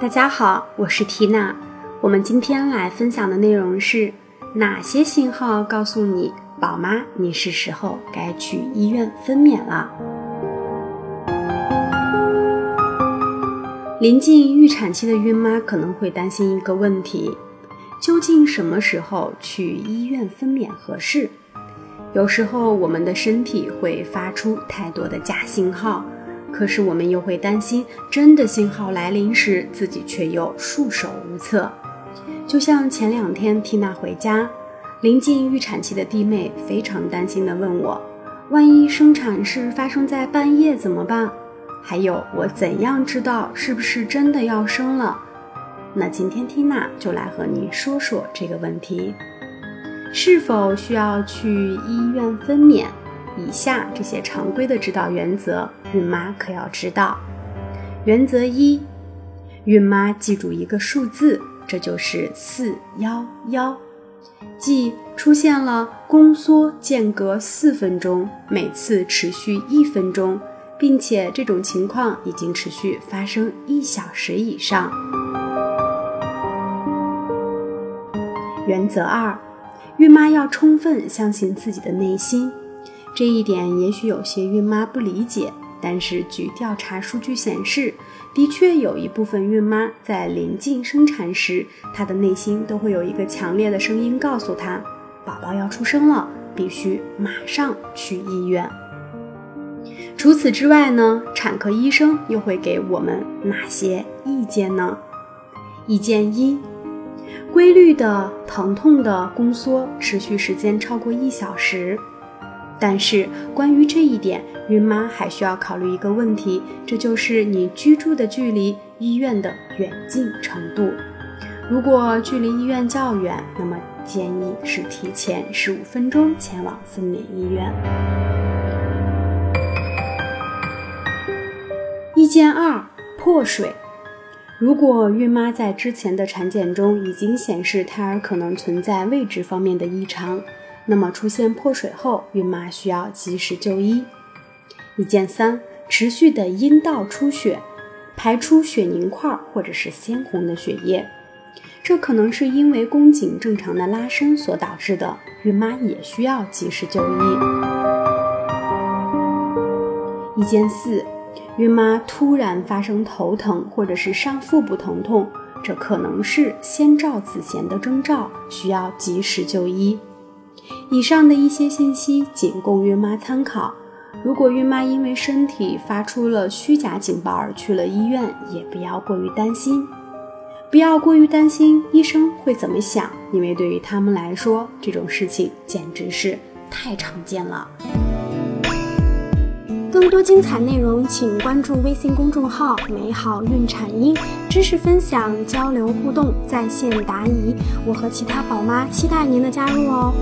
大家好，我是缇娜。我们今天来分享的内容是哪些信号告诉你，宝妈，你是时候该去医院分娩了？临近预产期的孕妈可能会担心一个问题：究竟什么时候去医院分娩合适？有时候我们的身体会发出太多的假信号。可是我们又会担心，真的信号来临时，自己却又束手无策。就像前两天缇娜回家，临近预产期的弟妹非常担心地问我：“万一生产是发生在半夜怎么办？还有我怎样知道是不是真的要生了？”那今天缇娜就来和你说说这个问题：是否需要去医院分娩？以下这些常规的指导原则，孕妈可要知道。原则一，孕妈记住一个数字，这就是四幺幺，即出现了宫缩间隔四分钟，每次持续一分钟，并且这种情况已经持续发生一小时以上。原则二，孕妈要充分相信自己的内心。这一点也许有些孕妈不理解，但是据调查数据显示，的确有一部分孕妈在临近生产时，她的内心都会有一个强烈的声音告诉她，宝宝要出生了，必须马上去医院。除此之外呢，产科医生又会给我们哪些意见呢？意见一：规律的疼痛的宫缩持续时间超过一小时。但是关于这一点，孕妈还需要考虑一个问题，这就是你居住的距离医院的远近程度。如果距离医院较远，那么建议是提前十五分钟前往分娩医院。意见二：破水。如果孕妈在之前的产检中已经显示胎儿可能存在位置方面的异常。那么出现破水后，孕妈需要及时就医。意见三：持续的阴道出血，排出血凝块或者是鲜红的血液，这可能是因为宫颈正常的拉伸所导致的，孕妈也需要及时就医。意见四：孕妈突然发生头疼或者是上腹部疼痛，这可能是先兆子痫的征兆，需要及时就医。以上的一些信息仅供孕妈参考。如果孕妈因为身体发出了虚假警报而去了医院，也不要过于担心。不要过于担心医生会怎么想，因为对于他们来说，这种事情简直是太常见了。更多精彩内容，请关注微信公众号“美好孕产婴”，知识分享、交流互动、在线答疑。我和其他宝妈期待您的加入哦。